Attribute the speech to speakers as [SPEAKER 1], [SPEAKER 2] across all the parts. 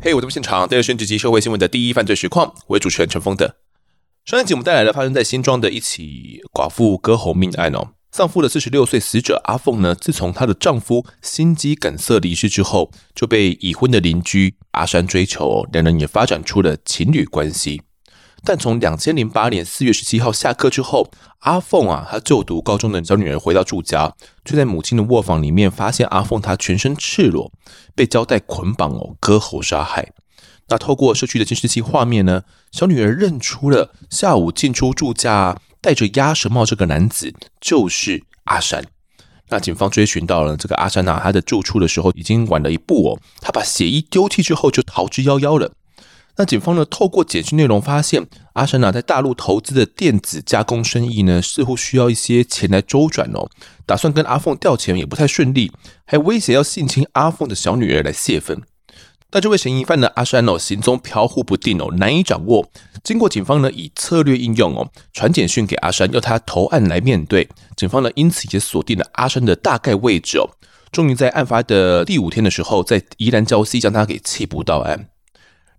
[SPEAKER 1] 嘿，我这边现场，第二升职级社会新闻的第一犯罪实况，我是主持人陈峰的。上一集我们带来了发生在新庄的一起寡妇割喉命案哦。丧夫的四十六岁死者阿凤呢，自从她的丈夫心肌梗塞离世之后，就被已婚的邻居阿山追求，两人也发展出了情侣关系。但从两千零八年四月十七号下课之后，阿凤啊，她就读高中的小女儿回到住家，就在母亲的卧房里面发现阿凤她全身赤裸，被胶带捆绑哦，割喉杀害。那透过社区的监视器画面呢，小女儿认出了下午进出住家戴着鸭舌帽这个男子就是阿山。那警方追寻到了这个阿山呐、啊，他的住处的时候已经晚了一步哦，他把血衣丢弃之后就逃之夭夭了。那警方呢，透过简讯内容发现，阿山呐在大陆投资的电子加工生意呢，似乎需要一些钱来周转哦，打算跟阿凤调钱也不太顺利，还威胁要性侵阿凤的小女儿来泄愤。但这位嫌疑犯呢，阿山哦，行踪飘忽不定哦，难以掌握。经过警方呢以策略应用哦，传简讯给阿山，要他投案来面对。警方呢因此也锁定了阿山的大概位置哦。终于在案发的第五天的时候，在宜兰礁溪将他给缉捕到案。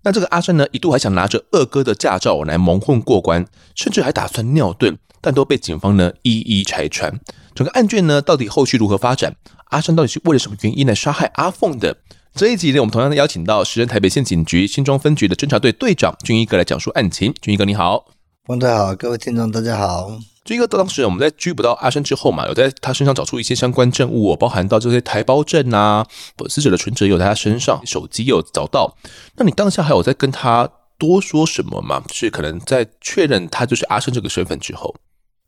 [SPEAKER 1] 那这个阿山呢，一度还想拿着二哥的驾照来蒙混过关，甚至还打算尿遁，但都被警方呢一一拆穿。整个案件呢，到底后续如何发展？阿山到底是为了什么原因来杀害阿凤的？这一集呢，我们同样的邀请到时任台北县警局新庄分局的侦查队队长俊一哥来讲述案情。俊一哥你好，
[SPEAKER 2] 汪队好，各位听众大家好。
[SPEAKER 1] 俊一哥当时我们在拘捕到阿生之后嘛，有在他身上找出一些相关证物，包含到这些台胞证啊，死者的存折有在他身上，手机有找到。那你当下还有在跟他多说什么吗？是可能在确认他就是阿生这个身份之后，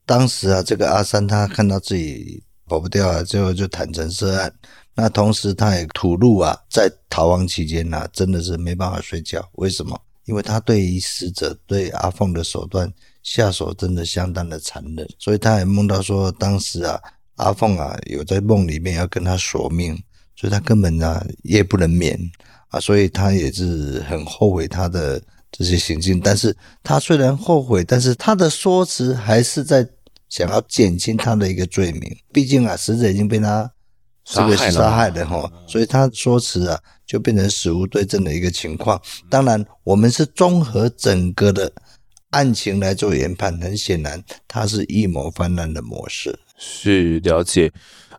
[SPEAKER 2] 当时啊，这个阿山他看到自己跑不掉啊，最后就坦诚涉案。那同时，他也吐露啊，在逃亡期间呢、啊，真的是没办法睡觉。为什么？因为他对于死者对阿凤的手段下手真的相当的残忍，所以他也梦到说，当时啊，阿凤啊有在梦里面要跟他索命，所以他根本啊夜不能眠啊，所以他也是很后悔他的这些行径。但是他虽然后悔，但是他的说辞还是在想要减轻他的一个罪名。毕竟啊，死者已经被他。这个杀害的哈，所以他说辞啊，就变成死无对证的一个情况。当然，我们是综合整个的案情来做研判，很显然他是预谋犯案的模式。
[SPEAKER 1] 是了解，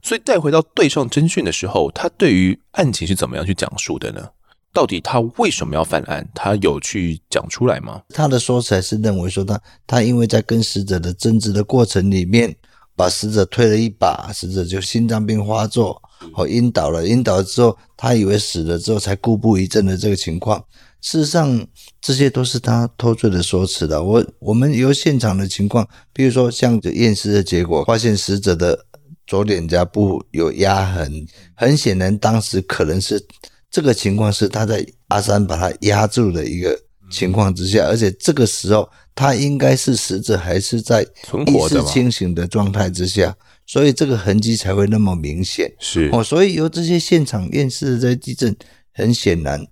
[SPEAKER 1] 所以带回到对上侦讯的时候，他对于案情是怎么样去讲述的呢？到底他为什么要犯案？他有去讲出来吗？
[SPEAKER 2] 他的说辞是认为说他他因为在跟死者的争执的过程里面。把死者推了一把，死者就心脏病发作，哦，晕倒了。晕倒了之后，他以为死了之后才故布一阵的这个情况，事实上这些都是他脱罪的说辞的。我我们由现场的情况，比如说像验尸的结果，发现死者的左脸颊部有压痕，很显然当时可能是这个情况是他在阿三把他压住的一个情况之下，而且这个时候。他应该是死者还是在意识清醒的状态之下，所以这个痕迹才会那么明显。
[SPEAKER 1] 是
[SPEAKER 2] 哦，所以由这些现场验尸的这些迹证，很显然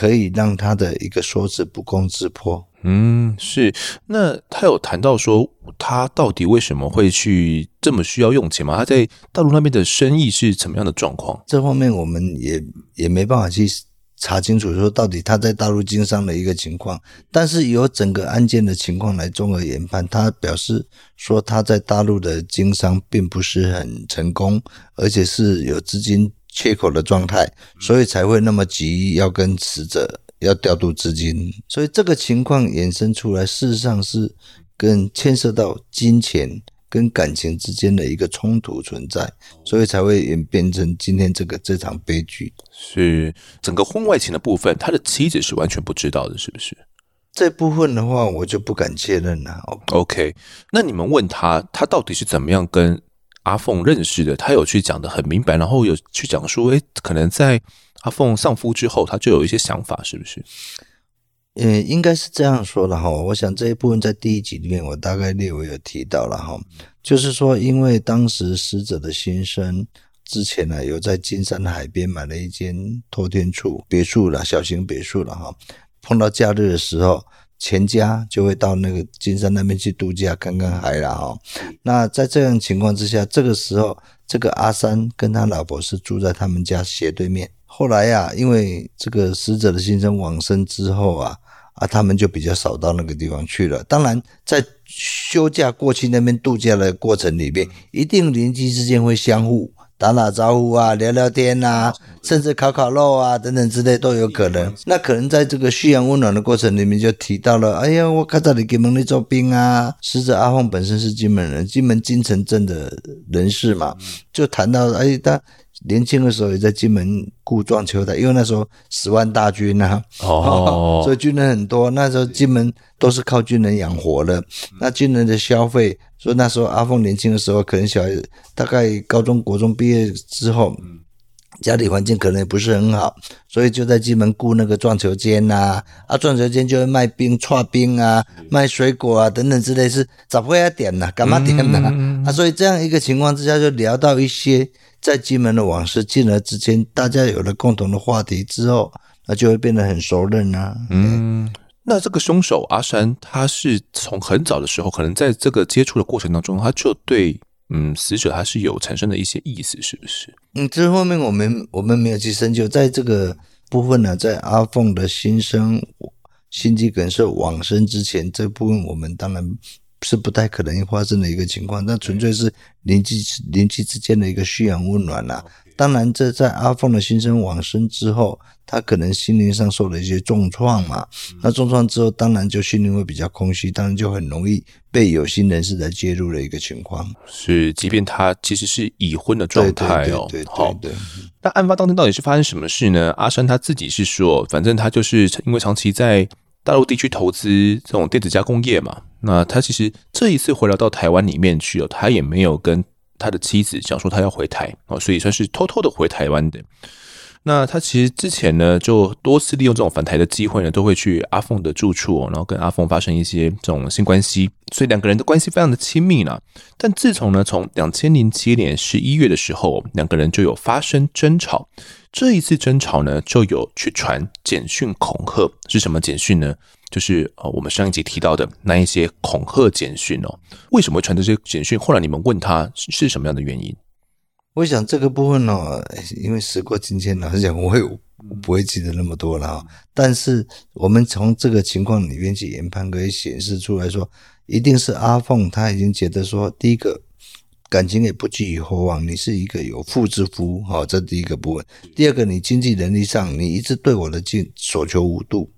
[SPEAKER 2] 可以让他的一个说辞不攻自破。
[SPEAKER 1] 嗯，是。那他有谈到说，他到底为什么会去这么需要用钱吗？他在大陆那边的生意是怎么样的状况？
[SPEAKER 2] 这方面我们也也没办法去。查清楚说到底他在大陆经商的一个情况，但是由整个案件的情况来综合研判，他表示说他在大陆的经商并不是很成功，而且是有资金缺口的状态，所以才会那么急要跟死者要调度资金，所以这个情况衍生出来，事实上是跟牵涉到金钱。跟感情之间的一个冲突存在，所以才会演变成今天这个这场悲剧。
[SPEAKER 1] 是整个婚外情的部分，他的妻子是完全不知道的，是不是？
[SPEAKER 2] 这部分的话，我就不敢确认了。
[SPEAKER 1] OK，那你们问他，他到底是怎么样跟阿凤认识的？他有去讲得很明白，然后有去讲说，诶，可能在阿凤丧夫之后，他就有一些想法，是不是？
[SPEAKER 2] 嗯，应该是这样说的哈。我想这一部分在第一集里面，我大概略微有提到了哈。就是说，因为当时死者的先生之前呢，有在金山海边买了一间托天处别墅了，小型别墅了哈。碰到假日的时候，全家就会到那个金山那边去度假看看海了哦。那在这样情况之下，这个时候这个阿三跟他老婆是住在他们家斜对面。后来呀、因为这个死者的先生往生之后啊，啊，他们就比较少到那个地方去了。当然，在休假过去那边度假的过程里面，一定邻居之间会相互。打打招呼啊，聊聊天啊，甚至烤烤肉啊，等等之类都有可能。那可能在这个嘘寒问暖的过程里面，就提到了，哎呀，我看到你给门那做兵啊。死者阿凤本身是金门人，金门金城镇的人士嘛，就谈到，哎，他年轻的时候也在金门雇撞球的，因为那时候十万大军啊，哦，所以军人很多。那时候金门都是靠军人养活的，那军人的消费。所以那时候阿凤年轻的时候，可能小孩大概高中国中毕业之后，家里环境可能也不是很好，所以就在金门雇那个撞球间呐，啊，撞球间就会卖冰、串冰啊，卖水果啊等等之类，是咋会要点呢？干嘛点呢？啊，所以这样一个情况之下，就聊到一些在金门的往事，进而之间大家有了共同的话题之后，那就会变得很熟稔啊。嗯。
[SPEAKER 1] 那这个凶手阿山，他是从很早的时候，可能在这个接触的过程当中，他就对嗯死者他是有产生的一些意思，是不是？
[SPEAKER 2] 嗯，这方面我们我们没有去深究，在这个部分呢，在阿凤的心生心肌梗塞往生之前，这部分我们当然是不太可能发生的一个情况，那纯粹是邻居邻居之间的一个嘘寒问暖呐。当然，这在阿凤的心生往生之后。他可能心灵上受了一些重创嘛，那重创之后，当然就心灵会比较空虚，当然就很容易被有心人士来介入的一个情况。
[SPEAKER 1] 是，即便他其实是已婚的状态哦。
[SPEAKER 2] 对，对，对。
[SPEAKER 1] 那案发当天到底是发生什么事呢？阿山他自己是说，反正他就是因为长期在大陆地区投资这种电子加工业嘛，那他其实这一次回来到台湾里面去了，他也没有跟他的妻子讲说他要回台哦，所以算是偷偷的回台湾的。那他其实之前呢，就多次利用这种返台的机会呢，都会去阿凤的住处，然后跟阿凤发生一些这种性关系，所以两个人的关系非常的亲密呢。但自从呢，从两千零七年十一月的时候，两个人就有发生争吵。这一次争吵呢，就有去传简讯恐吓，是什么简讯呢？就是呃，我们上一集提到的那一些恐吓简讯哦。为什么会传这些简讯？后来你们问他是什么样的原因？
[SPEAKER 2] 我想这个部分呢、哦，因为时过境迁，老实讲，我会不会记得那么多了。但是我们从这个情况里面去研判，可以显示出来说，一定是阿凤他已经觉得说，第一个感情也不寄予厚望，你是一个有妇之夫，好，这第一个部分。第二个，你经济能力上，你一直对我的进所求无度，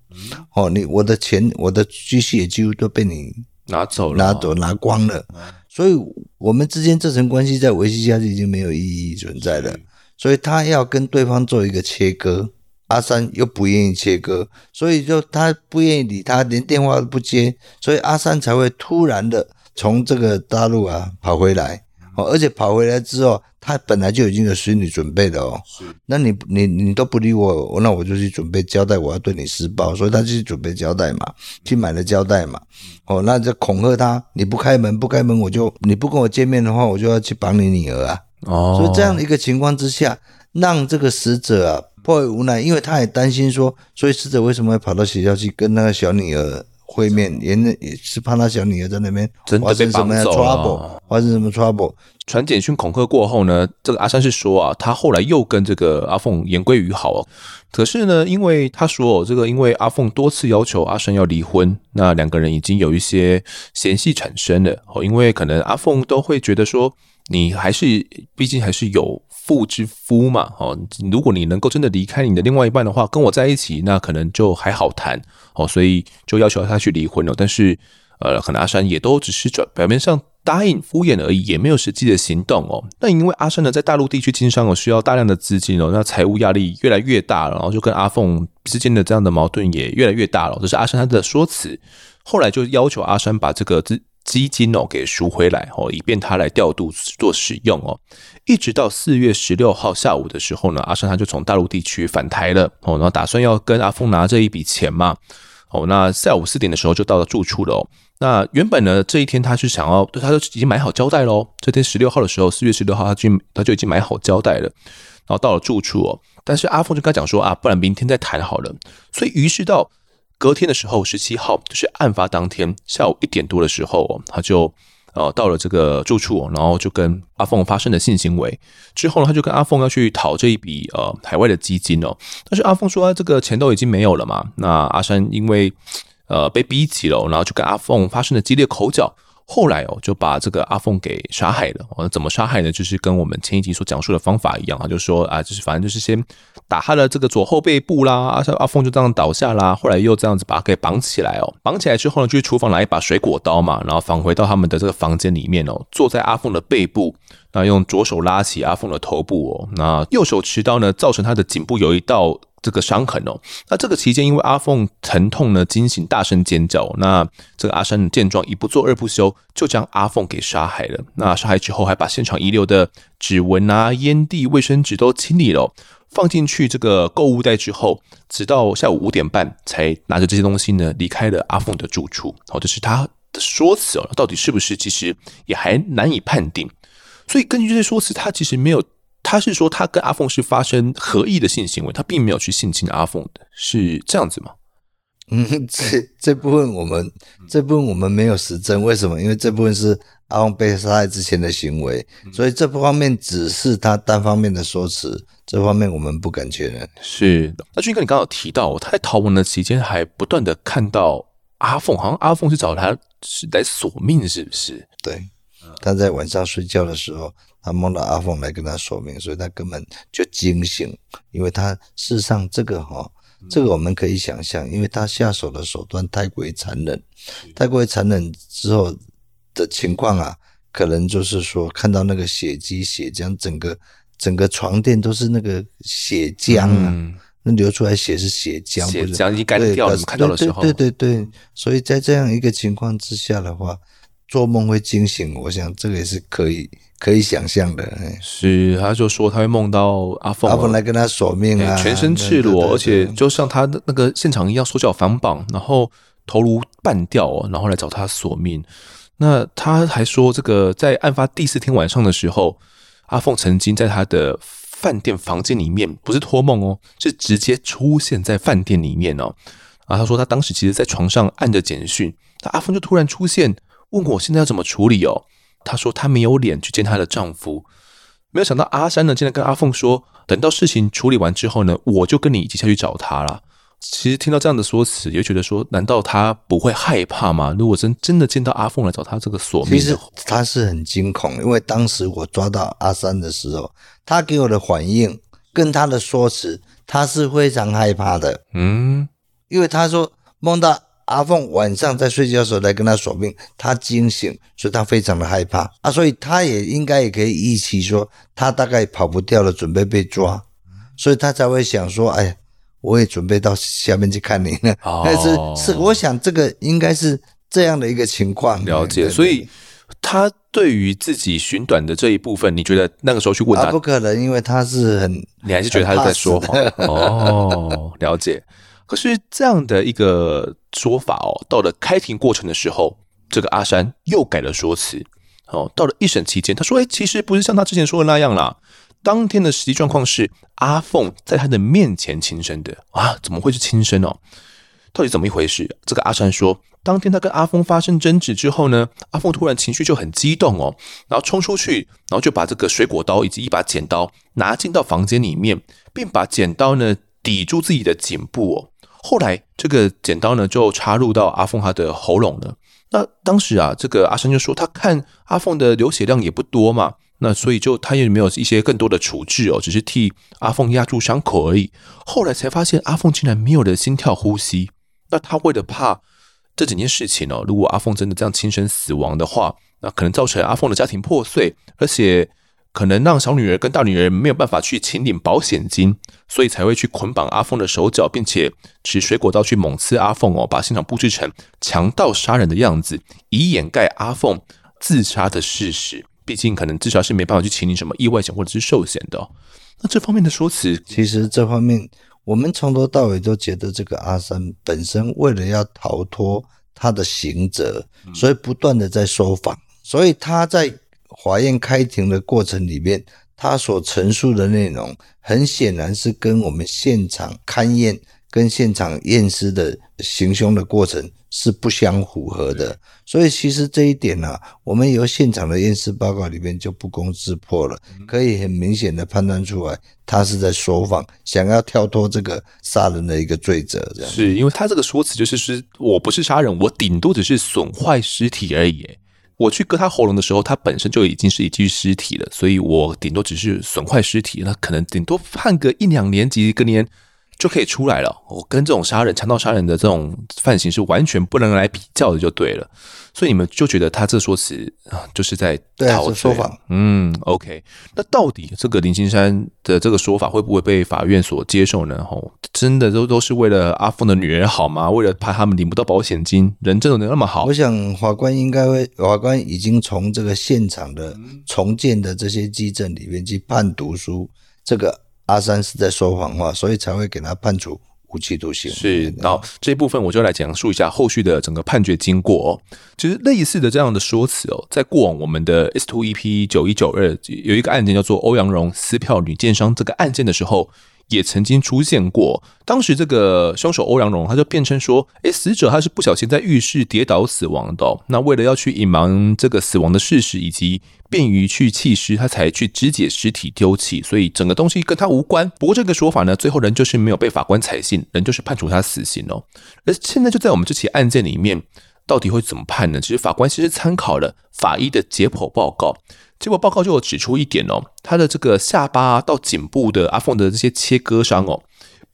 [SPEAKER 2] 哦，你我的钱，我的积蓄也几乎都被你
[SPEAKER 1] 拿走了，
[SPEAKER 2] 拿走拿光了。所以，我们之间这层关系在维系下去已经没有意义存在了。所以他要跟对方做一个切割，阿三又不愿意切割，所以就他不愿意理他，连电话都不接，所以阿三才会突然的从这个大陆啊跑回来。哦，而且跑回来之后，他本来就已经有心理准备的哦。是，那你你你都不理我，那我就去准备交代，我要对你施暴，所以他就去准备交代嘛，去买了胶带嘛。哦，那就恐吓他，你不开门，不开门，我就你不跟我见面的话，我就要去绑你女儿啊。哦，所以这样的一个情况之下，让这个死者啊颇为无奈，因为他也担心说，所以死者为什么会跑到学校去跟那个小女儿？会面也也是怕他小女儿在那边发生什么 trouble，发生什么 trouble。
[SPEAKER 1] 传简讯恐吓过后呢，这个阿三是说啊，他后来又跟这个阿凤言归于好哦。可是呢，因为他说这个，因为阿凤多次要求阿山要离婚，那两个人已经有一些嫌隙产生了哦。因为可能阿凤都会觉得说，你还是毕竟还是有。妇之夫嘛，哦，如果你能够真的离开你的另外一半的话，跟我在一起，那可能就还好谈，哦，所以就要求他去离婚了。但是，呃，可能阿山也都只是表表面上答应敷衍而已，也没有实际的行动哦。那因为阿山呢，在大陆地区经商哦，需要大量的资金哦，那财务压力越来越大了，然后就跟阿凤之间的这样的矛盾也越来越大了。这是阿山他的说辞，后来就要求阿山把这个资基金哦给赎回来哦，以便他来调度做使用哦。一直到四月十六号下午的时候呢，阿生他就从大陆地区返台了哦，然后打算要跟阿峰拿这一笔钱嘛哦。那下午四点的时候就到了住处了哦。那原本呢这一天他是想要，他就已经买好交代喽。这天十六号的时候，四月十六号他就他就已经买好交代了，然后到了住处哦。但是阿峰就跟他讲说啊，不然明天再谈好了。所以于是到。隔天的时候，十七号就是案发当天下午一点多的时候，他就呃到了这个住处，然后就跟阿凤发生了性行为。之后呢，他就跟阿凤要去讨这一笔呃海外的基金哦。但是阿凤说这个钱都已经没有了嘛。那阿山因为呃被逼急了，然后就跟阿凤发生了激烈口角。后来哦，就把这个阿凤给杀害了。哦，怎么杀害呢？就是跟我们前一集所讲述的方法一样啊，就是说啊，就是反正就是先打他的这个左后背部啦，阿阿凤就这样倒下啦。后来又这样子把他给绑起来哦，绑起来之后呢，就去厨房拿一把水果刀嘛，然后返回到他们的这个房间里面哦，坐在阿凤的背部，那用左手拉起阿凤的头部哦，那右手持刀呢，造成他的颈部有一道。这个伤痕哦，那这个期间因为阿凤疼痛呢，惊醒，大声尖叫。那这个阿山见状，一不做二不休，就将阿凤给杀害了。那杀害之后，还把现场遗留的指纹啊、烟蒂、卫生纸都清理了，放进去这个购物袋之后，直到下午五点半才拿着这些东西呢离开了阿凤的住处。好，这是他的说辞哦，到底是不是？其实也还难以判定。所以根据这些说辞，他其实没有。他是说，他跟阿凤是发生合意的性行为，他并没有去性侵阿凤的，是这样子吗？
[SPEAKER 2] 嗯，这这部分我们这部分我们没有实证，为什么？因为这部分是阿凤被杀害之前的行为，所以这方面只是他单方面的说辞，这方面我们不敢确认。
[SPEAKER 1] 是，那俊哥，你刚刚提到，他在逃亡的期间还不断的看到阿凤，好像阿凤是找他是来索命，是不是？
[SPEAKER 2] 对，他在晚上睡觉的时候。他梦到阿凤来跟他说明，所以他根本就惊醒，因为他事实上这个哈，这个我们可以想象，因为他下手的手段太过于残忍，太过于残忍之后的情况啊，可能就是说看到那个血迹血浆，整个整个床垫都是那个血浆啊，嗯、那流出来血是血浆，血
[SPEAKER 1] 浆已经干掉了，看到的时候，
[SPEAKER 2] 对对对对，所以在这样一个情况之下的话，做梦会惊醒，我想这个也是可以。可以想象的，
[SPEAKER 1] 是，他就说他会梦到阿凤，
[SPEAKER 2] 阿凤来跟他索命啊，
[SPEAKER 1] 全身赤裸，而且就像他的那个现场一样，手脚反绑，然后头颅半掉，然后来找他索命。那他还说，这个在案发第四天晚上的时候，阿凤曾经在他的饭店房间里面，不是托梦哦，是直接出现在饭店里面哦。啊，他说他当时其实在床上按着简讯，那阿凤就突然出现，问我现在要怎么处理哦。她说她没有脸去见她的丈夫，没有想到阿山呢，竟然跟阿凤说，等到事情处理完之后呢，我就跟你一起下去找他了。其实听到这样的说辞，也觉得说，难道他不会害怕吗？如果真真的见到阿凤来找他这个索命，
[SPEAKER 2] 其实他是很惊恐，因为当时我抓到阿三的时候，他给我的反应跟他的说辞，他是非常害怕的。嗯，因为他说梦到。阿凤晚上在睡觉的时候来跟他索命，他惊醒，所以他非常的害怕啊，所以他也应该也可以预期说，他大概跑不掉了，准备被抓，所以他才会想说，哎，我也准备到下面去看你了。哦，但是是，我想这个应该是这样的一个情况。
[SPEAKER 1] 了解，所以他对于自己寻短的这一部分，你觉得那个时候去问他，
[SPEAKER 2] 啊，不可能，因为他是很，
[SPEAKER 1] 你还是觉得他是在说谎？哦，了解。可是这样的一个说法哦，到了开庭过程的时候，这个阿山又改了说辞。哦，到了一审期间，他说：“哎，其实不是像他之前说的那样啦。当天的实际状况是阿凤在他的面前轻生的啊，怎么会是轻生哦？到底怎么一回事？”这个阿山说，当天他跟阿凤发生争执之后呢，阿凤突然情绪就很激动哦，然后冲出去，然后就把这个水果刀以及一把剪刀拿进到房间里面，并把剪刀呢抵住自己的颈部哦。后来，这个剪刀呢就插入到阿凤她的喉咙了。那当时啊，这个阿生就说，他看阿凤的流血量也不多嘛，那所以就他也没有一些更多的处置哦，只是替阿凤压住伤口而已。后来才发现阿凤竟然没有了心跳呼吸。那他为了怕这整件事情哦，如果阿凤真的这样轻生死亡的话，那可能造成阿凤的家庭破碎，而且。可能让小女儿跟大女儿没有办法去请领保险金，所以才会去捆绑阿凤的手脚，并且持水果刀去猛刺阿凤哦，把现场布置成强盗杀人的样子，以掩盖阿凤自杀的事实。毕竟可能至少是没办法去请领什么意外险或者是寿险的哦。那这方面的说辞，
[SPEAKER 2] 其实这方面我们从头到尾都觉得这个阿三本身为了要逃脱他的刑责，所以不断的在说谎，所以他在。法院开庭的过程里面，他所陈述的内容很显然是跟我们现场勘验跟现场验尸的行凶的过程是不相符合的，所以其实这一点呢、啊，我们由现场的验尸报告里面就不攻自破了，可以很明显的判断出来，他是在说谎，想要跳脱这个杀人的一个罪责，这样。
[SPEAKER 1] 是因为他这个说辞就是是，我不是杀人，我顶多只是损坏尸体而已。我去割他喉咙的时候，他本身就已经是一具尸体了，所以我顶多只是损坏尸体，那可能顶多判个一两年几个年。就可以出来了。我跟这种杀人、强盗杀人的这种犯行是完全不能来比较的，就对了。所以你们就觉得他这说辞啊，就是在
[SPEAKER 2] 讨罪。
[SPEAKER 1] 嗯，OK。那到底这个林青山的这个说法会不会被法院所接受呢？哦，真的都都是为了阿凤的女儿好吗？为了怕他们领不到保险金，人真的能那么好？
[SPEAKER 2] 我想法官应该会，法官已经从这个现场的重建的这些基证里面去判读出这个。阿三是在说谎话，所以才会给他判处无期徒刑。
[SPEAKER 1] 是，然后这一部分我就来讲述一下后续的整个判决经过。其实类似的这样的说辞哦，在过往我们的 S Two E P 九一九二有一个案件叫做欧阳荣撕票女奸商这个案件的时候。也曾经出现过，当时这个凶手欧阳荣他就辩称说：“诶，死者他是不小心在浴室跌倒死亡的。那为了要去隐瞒这个死亡的事实，以及便于去弃尸，他才去肢解尸体丢弃，所以整个东西跟他无关。不过这个说法呢，最后人就是没有被法官采信，人就是判处他死刑哦。而现在就在我们这起案件里面，到底会怎么判呢？其实法官其实参考了法医的解剖报告。”结果报告就有指出一点哦，他的这个下巴到颈部的阿凤的这些切割伤哦，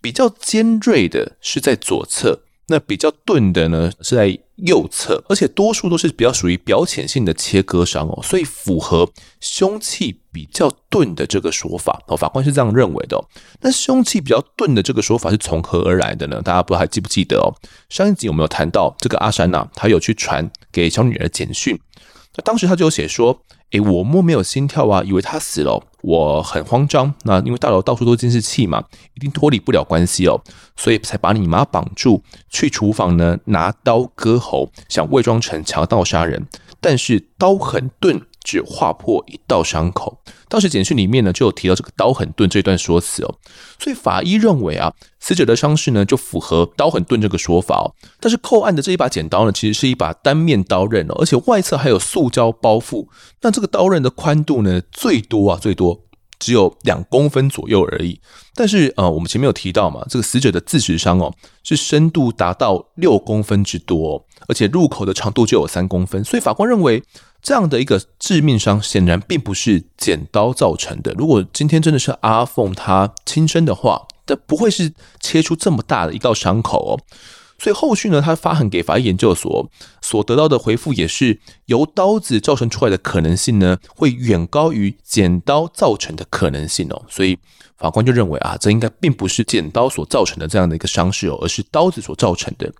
[SPEAKER 1] 比较尖锐的是在左侧，那比较钝的呢是在右侧，而且多数都是比较属于表浅性的切割伤哦，所以符合凶器比较钝的这个说法哦。法官是这样认为的。那凶器比较钝的这个说法是从何而来的呢？大家不知道还记不记得哦？上一集有没有谈到这个阿山呐、啊？他有去传给小女儿简讯，那当时他就有写说。诶，我摸没有心跳啊，以为他死了，我很慌张。那因为大楼到处都监视器嘛，一定脱离不了关系哦，所以才把你妈绑住，去厨房呢拿刀割喉，想伪装成强盗杀人，但是刀很钝。只划破一道伤口。当时简讯里面呢就有提到这个刀很钝这段说辞哦，所以法医认为啊，死者的伤势呢就符合刀很钝这个说法哦。但是扣案的这一把剪刀呢，其实是一把单面刀刃哦，而且外侧还有塑胶包覆。那这个刀刃的宽度呢，最多啊最多只有两公分左右而已。但是呃，我们前面有提到嘛，这个死者的自持伤哦，是深度达到六公分之多，而且入口的长度就有三公分，所以法官认为。这样的一个致命伤显然并不是剪刀造成的。如果今天真的是阿凤她亲生的话，这不会是切出这么大的一道伤口哦。所以后续呢，他发函给法医研究所所得到的回复也是，由刀子造成出来的可能性呢，会远高于剪刀造成的可能性哦。所以法官就认为啊，这应该并不是剪刀所造成的这样的一个伤势哦，而是刀子所造成的。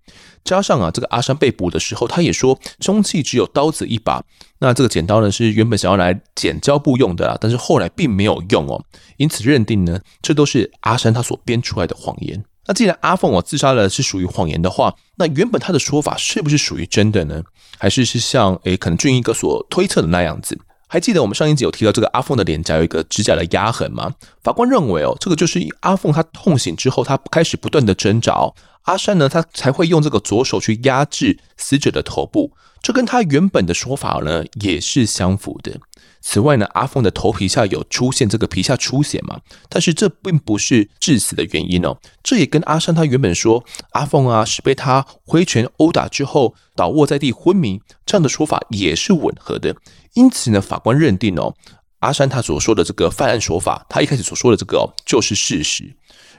[SPEAKER 1] 加上啊，这个阿山被捕的时候，他也说凶器只有刀子一把，那这个剪刀呢是原本想要来剪胶布用的啦，但是后来并没有用哦，因此认定呢，这都是阿山他所编出来的谎言。那既然阿凤我自杀了是属于谎言的话，那原本他的说法是不是属于真的呢？还是是像诶可能俊逸哥所推测的那样子？还记得我们上一集有提到这个阿凤的脸颊有一个指甲的压痕吗？法官认为哦，这个就是阿凤她痛醒之后，她开始不断的挣扎哦，阿山呢他才会用这个左手去压制死者的头部，这跟他原本的说法呢也是相符的。此外呢，阿凤的头皮下有出现这个皮下出血嘛，但是这并不是致死的原因哦。这也跟阿山他原本说阿凤啊是被他挥拳殴打之后倒卧在地昏迷这样的说法也是吻合的。因此呢，法官认定哦，阿山他所说的这个犯案手法，他一开始所说的这个就是事实。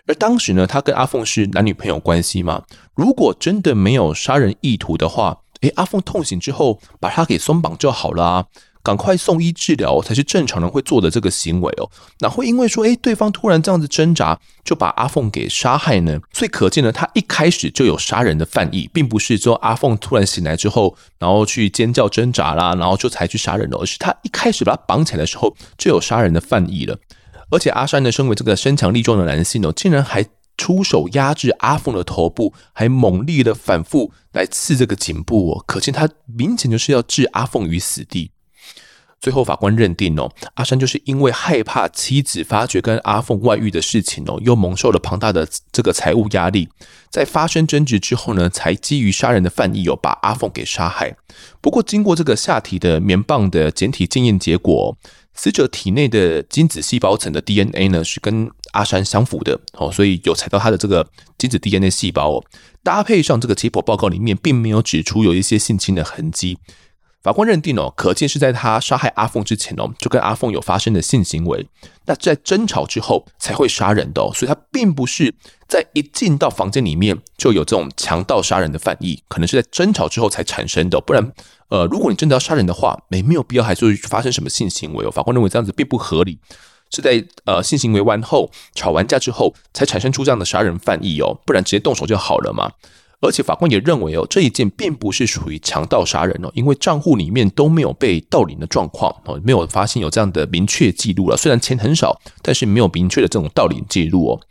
[SPEAKER 1] 而当时呢，他跟阿凤是男女朋友关系嘛，如果真的没有杀人意图的话，诶，阿凤痛醒之后把他给松绑就好了啊。赶快送医治疗才是正常人会做的这个行为哦，哪会因为说，诶，对方突然这样子挣扎，就把阿凤给杀害呢？所以可见呢，他一开始就有杀人的犯意，并不是说阿凤突然醒来之后，然后去尖叫挣扎啦，然后就才去杀人了，而是他一开始把他绑起来的时候就有杀人的犯意了。而且阿山呢，身为这个身强力壮的男性哦，竟然还出手压制阿凤的头部，还猛力的反复来刺这个颈部哦，可见他明显就是要置阿凤于死地。最后法官认定哦，阿山就是因为害怕妻子发觉跟阿凤外遇的事情哦，又蒙受了庞大的这个财务压力，在发生争执之后呢，才基于杀人的犯意哦，把阿凤给杀害。不过经过这个下体的棉棒的检体检验结果，死者体内的精子细胞层的 DNA 呢是跟阿山相符的哦，所以有采到他的这个精子 DNA 细胞哦，搭配上这个解剖报告里面并没有指出有一些性侵的痕迹。法官认定哦，可见是在他杀害阿凤之前哦，就跟阿凤有发生的性行为。那在争吵之后才会杀人的哦，所以他并不是在一进到房间里面就有这种强盗杀人的犯意，可能是在争吵之后才产生的。不然，呃，如果你真的要杀人的话，没没有必要还是发生什么性行为哦。法官认为这样子并不合理，是在呃性行为完后吵完架之后才产生出这样的杀人犯意哦，不然直接动手就好了嘛。而且法官也认为哦，这一件并不是属于强盗杀人哦，因为账户里面都没有被盗领的状况哦，没有发现有这样的明确记录了。虽然钱很少，但是没有明确的这种盗领记录哦。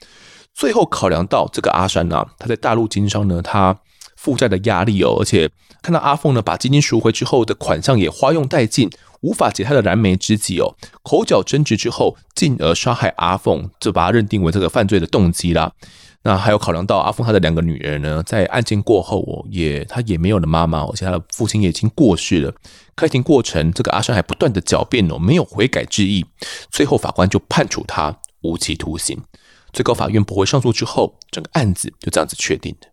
[SPEAKER 1] 最后考量到这个阿山啊，他在大陆经商呢，他负债的压力哦，而且看到阿凤呢把基金赎回之后的款项也花用殆尽，无法解他的燃眉之急哦，口角争执之后，进而杀害阿凤，就把他认定为这个犯罪的动机啦。那还有考量到阿峰他的两个女儿呢，在案件过后哦，也他也没有了妈妈，而且他的父亲也已经过世了。开庭过程，这个阿山还不断的狡辩哦，没有悔改之意。最后法官就判处他无期徒刑。最高法院驳回上诉之后，整个案子就这样子确定的。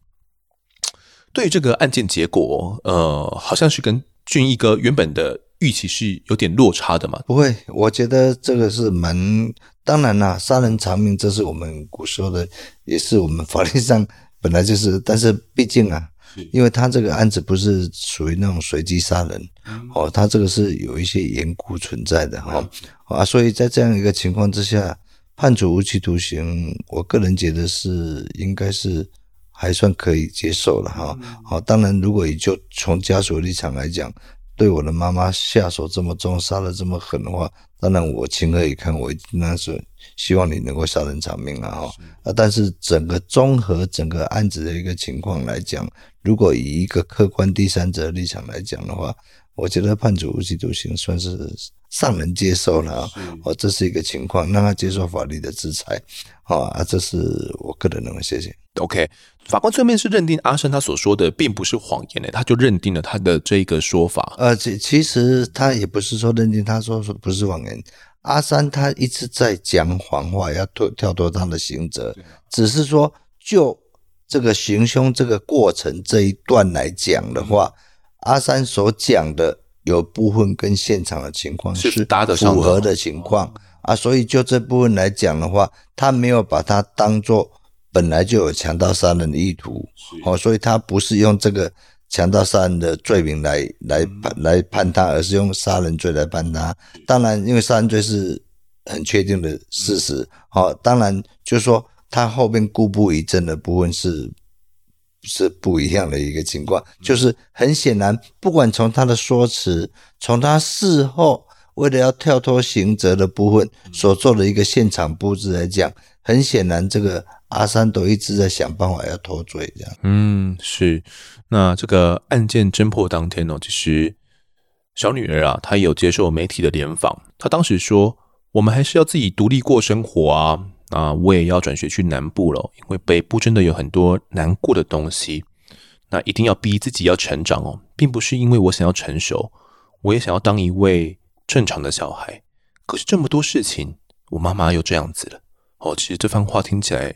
[SPEAKER 1] 对于这个案件结果，呃，好像是跟俊毅哥原本的预期是有点落差的嘛？
[SPEAKER 2] 不会，我觉得这个是蛮。当然啦，杀人偿命，这是我们古时候的，也是我们法律上本来就是。但是毕竟啊，因为他这个案子不是属于那种随机杀人，哦，他这个是有一些缘故存在的哈啊，所以在这样一个情况之下，判处无期徒刑，我个人觉得是应该是还算可以接受了哈。好，当然，如果以就从家属立场来讲，对我的妈妈下手这么重，杀的这么狠的话。当然，我情何以堪？我那是希望你能够杀人偿命啊！哈啊！但是整个综合整个案子的一个情况来讲，如果以一个客观第三者的立场来讲的话，我觉得判处无期徒刑算是尚能接受了啊！哦，这是一个情况，让他接受法律的制裁，好啊！这是我个人认为，谢谢。
[SPEAKER 1] OK，法官最后面是认定阿生他所说的并不是谎言的，他就认定了他的这个说法。
[SPEAKER 2] 呃，其其实他也不是说认定他说说不是谎言，阿三他一直在讲谎话，要脱跳脱他的刑责，只是说就这个行凶这个过程这一段来讲的话，阿三所讲的有部分跟现场的情况是符合的情况。啊，所以就这部分来讲的话，他没有把它当做。本来就有强盗杀人的意图，哦，所以他不是用这个强盗杀人的罪名来来判来判他，而是用杀人罪来判他。当然，因为杀人罪是很确定的事实，好，当然就是说他后面故布疑阵的部分是是不一样的一个情况，就是很显然，不管从他的说辞，从他事后为了要跳脱刑责的部分所做的一个现场布置来讲，很显然这个。阿三都一直在想办法要脱罪，这样。
[SPEAKER 1] 嗯，是。那这个案件侦破当天呢，其实小女儿啊，她有接受媒体的联访。她当时说：“我们还是要自己独立过生活啊！啊，我也要转学去南部了，因为北部真的有很多难过的东西。那一定要逼自己要成长哦，并不是因为我想要成熟，我也想要当一位正常的小孩。可是这么多事情，我妈妈又这样子了。哦，其实这番话听起来。”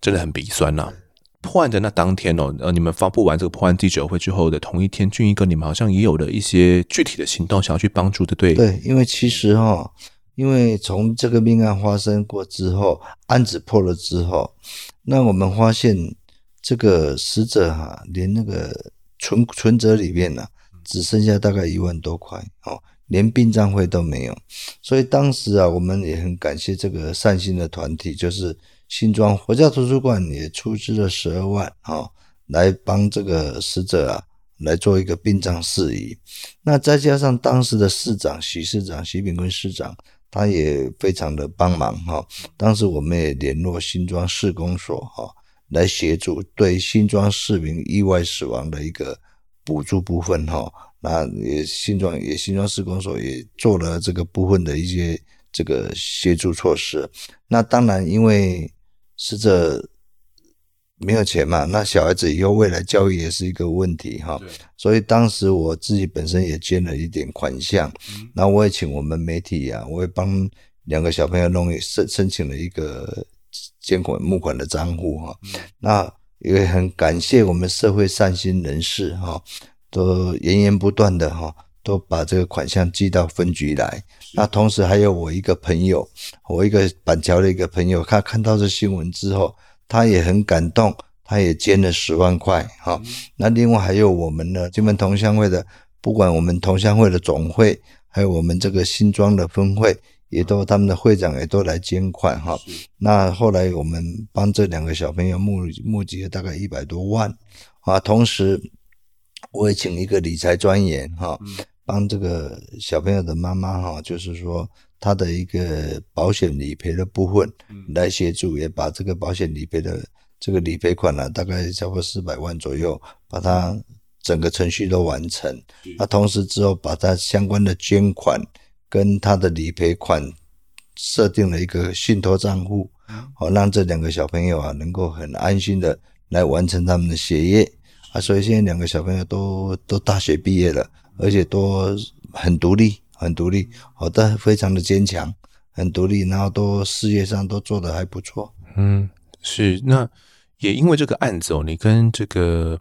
[SPEAKER 1] 真的很鼻酸呐、破案的那当天哦，呃，你们发布完这个破案记者会之后的同一天，俊一哥，你们好像也有了一些具体的行动，想要去帮助的，对？
[SPEAKER 2] 对，因为其实哈、哦，因为从这个命案发生过之后，案子破了之后，那我们发现这个死者哈、啊，连那个存存折里面呢、啊，只剩下大概一万多块哦，连殡葬费都没有。所以当时啊，我们也很感谢这个善心的团体，就是。新庄佛教图书馆也出资了十二万哦，来帮这个死者啊来做一个殡葬事宜。那再加上当时的市长许市长徐炳坤市长，他也非常的帮忙哈。当时我们也联络新庄市公所哈，来协助对新庄市民意外死亡的一个补助部分哈，那也新庄也新庄市公所也做了这个部分的一些这个协助措施。那当然，因为死者没有钱嘛，那小孩子以后未来教育也是一个问题哈。所以当时我自己本身也捐了一点款项，那我也请我们媒体呀、啊，我也帮两个小朋友弄申申请了一个捐款募款的账户哈。那也很感谢我们社会善心人士哈，都源源不断的哈，都把这个款项寄到分局来。那同时还有我一个朋友，我一个板桥的一个朋友，他看到这新闻之后，他也很感动，他也捐了十万块哈。那另外还有我们的金门同乡会的，不管我们同乡会的总会，还有我们这个新庄的分会。也都他们的会长也都来捐款哈，那后来我们帮这两个小朋友募募集了大概一百多万啊，同时我也请一个理财专员哈，帮这个小朋友的妈妈哈，就是说他的一个保险理赔的部分来协助，也把这个保险理赔的这个理赔款呢，大概超过四百万左右，把它整个程序都完成，那同时之后把它相关的捐款。跟他的理赔款设定了一个信托账户，好让这两个小朋友啊能够很安心的来完成他们的学业啊，所以现在两个小朋友都都大学毕业了，而且都很独立，很独立，好的，非常的坚强，很独立，然后都事业上都做得还不错。
[SPEAKER 1] 嗯，是，那也因为这个案子哦，你跟这个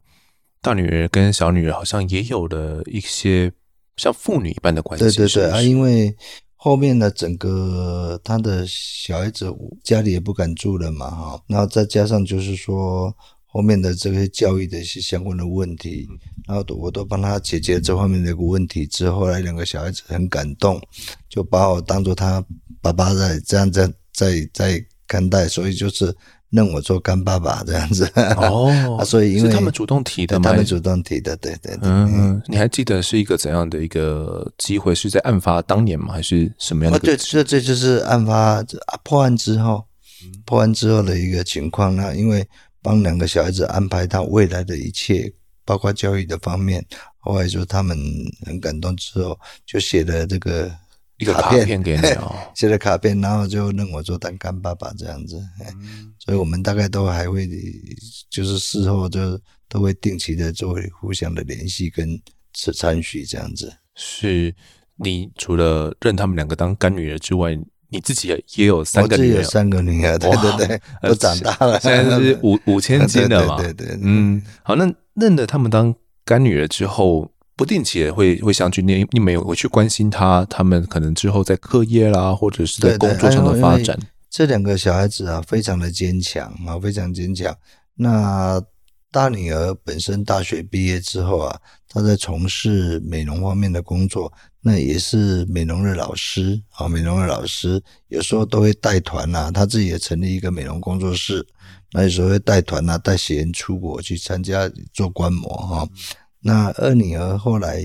[SPEAKER 1] 大女儿跟小女儿好像也有了一些。像父女一般的关系，
[SPEAKER 2] 对对对啊，因为后面的整个他的小孩子家里也不敢住了嘛，哈，然后再加上就是说后面的这些教育的一些相关的问题，然后我都帮他解决这方面的一个问题之后，后来两个小孩子很感动，就把我当做他爸爸在这样在在在看待，所以就是。认我做干爸爸这样子
[SPEAKER 1] 哦、啊，
[SPEAKER 2] 所以因为
[SPEAKER 1] 他们主动提的嘛，
[SPEAKER 2] 他们主动提的，对对对。
[SPEAKER 1] 嗯，你还记得是一个怎样的一个机会？是在案发当年吗？还是什么样的？
[SPEAKER 2] 对，这这就是案发破案之后，破案之后的一个情况。那因为帮两个小孩子安排他未来的一切，包括教育的方面，后来说他们很感动之后，就写了这个。
[SPEAKER 1] 一个卡片给你哦，
[SPEAKER 2] 写了卡片，然后就认我做当干爸爸这样子，所以我们大概都还会，就是事后就都会定期的做互相的联系跟参与这样子。
[SPEAKER 1] 是你除了认他们两个当干女儿之外，你自己也有三个女
[SPEAKER 2] 儿，三个女儿，对对对，都长大了，
[SPEAKER 1] 现在是五五千 斤了嘛，
[SPEAKER 2] 对对，对对，
[SPEAKER 1] 嗯，好，那认了他们当干女儿之后。不定期也会会相聚，你你没有回去关心他，他们可能之后在课业啦，或者是在工作上的发展。
[SPEAKER 2] 这两个小孩子啊，非常的坚强啊，非常坚强。那大女儿本身大学毕业之后啊，她在从事美容方面的工作，那也是美容的老师啊，美容的老师有时候都会带团呐，她自己也成立一个美容工作室，那有时候会带团呐，带学员出国去参加做观摩哈。那二女儿后来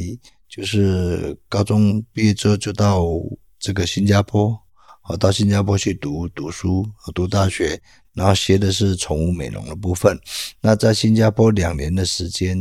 [SPEAKER 2] 就是高中毕业之后就到这个新加坡，哦，到新加坡去读读书，读大学，然后学的是宠物美容的部分。那在新加坡两年的时间，